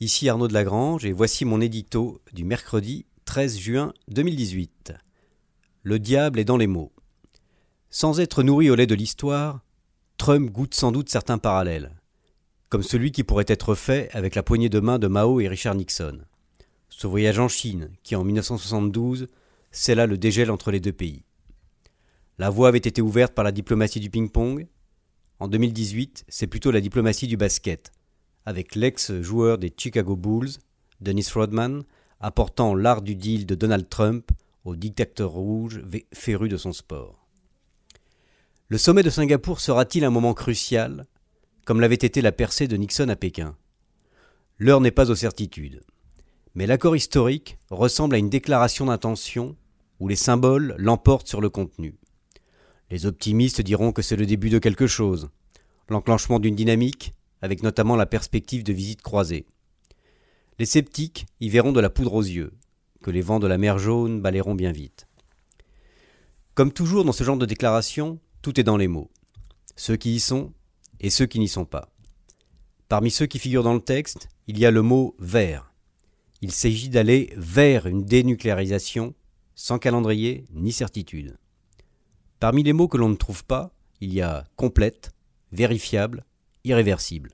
Ici Arnaud de Lagrange et voici mon édito du mercredi 13 juin 2018. Le diable est dans les mots. Sans être nourri au lait de l'histoire, Trump goûte sans doute certains parallèles, comme celui qui pourrait être fait avec la poignée de main de Mao et Richard Nixon. Ce voyage en Chine, qui en 1972 scella le dégel entre les deux pays. La voie avait été ouverte par la diplomatie du ping-pong. En 2018, c'est plutôt la diplomatie du basket, avec l'ex-joueur des Chicago Bulls, Dennis Rodman, apportant l'art du deal de Donald Trump au dictateur rouge féru de son sport. Le sommet de Singapour sera-t-il un moment crucial, comme l'avait été la percée de Nixon à Pékin? L'heure n'est pas aux certitudes. Mais l'accord historique ressemble à une déclaration d'intention où les symboles l'emportent sur le contenu. Les optimistes diront que c'est le début de quelque chose, l'enclenchement d'une dynamique, avec notamment la perspective de visites croisées. Les sceptiques y verront de la poudre aux yeux, que les vents de la mer jaune balayeront bien vite. Comme toujours dans ce genre de déclaration, tout est dans les mots. Ceux qui y sont et ceux qui n'y sont pas. Parmi ceux qui figurent dans le texte, il y a le mot vers. Il s'agit d'aller vers une dénucléarisation sans calendrier ni certitude. Parmi les mots que l'on ne trouve pas, il y a complète, vérifiable, irréversible.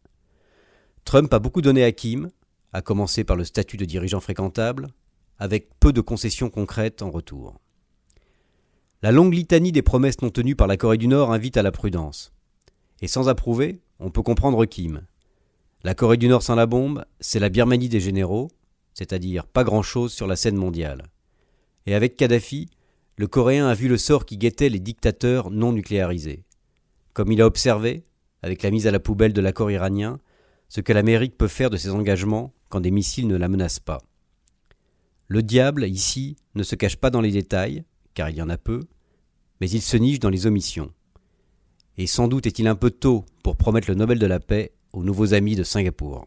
Trump a beaucoup donné à Kim, à commencer par le statut de dirigeant fréquentable, avec peu de concessions concrètes en retour. La longue litanie des promesses non tenues par la Corée du Nord invite à la prudence. Et sans approuver, on peut comprendre Kim. La Corée du Nord sans la bombe, c'est la Birmanie des généraux, c'est-à-dire pas grand-chose sur la scène mondiale. Et avec Kadhafi, le Coréen a vu le sort qui guettait les dictateurs non nucléarisés. Comme il a observé, avec la mise à la poubelle de l'accord iranien, ce que l'Amérique peut faire de ses engagements quand des missiles ne la menacent pas. Le diable, ici, ne se cache pas dans les détails, car il y en a peu, mais il se niche dans les omissions. Et sans doute est-il un peu tôt pour promettre le Nobel de la paix aux nouveaux amis de Singapour.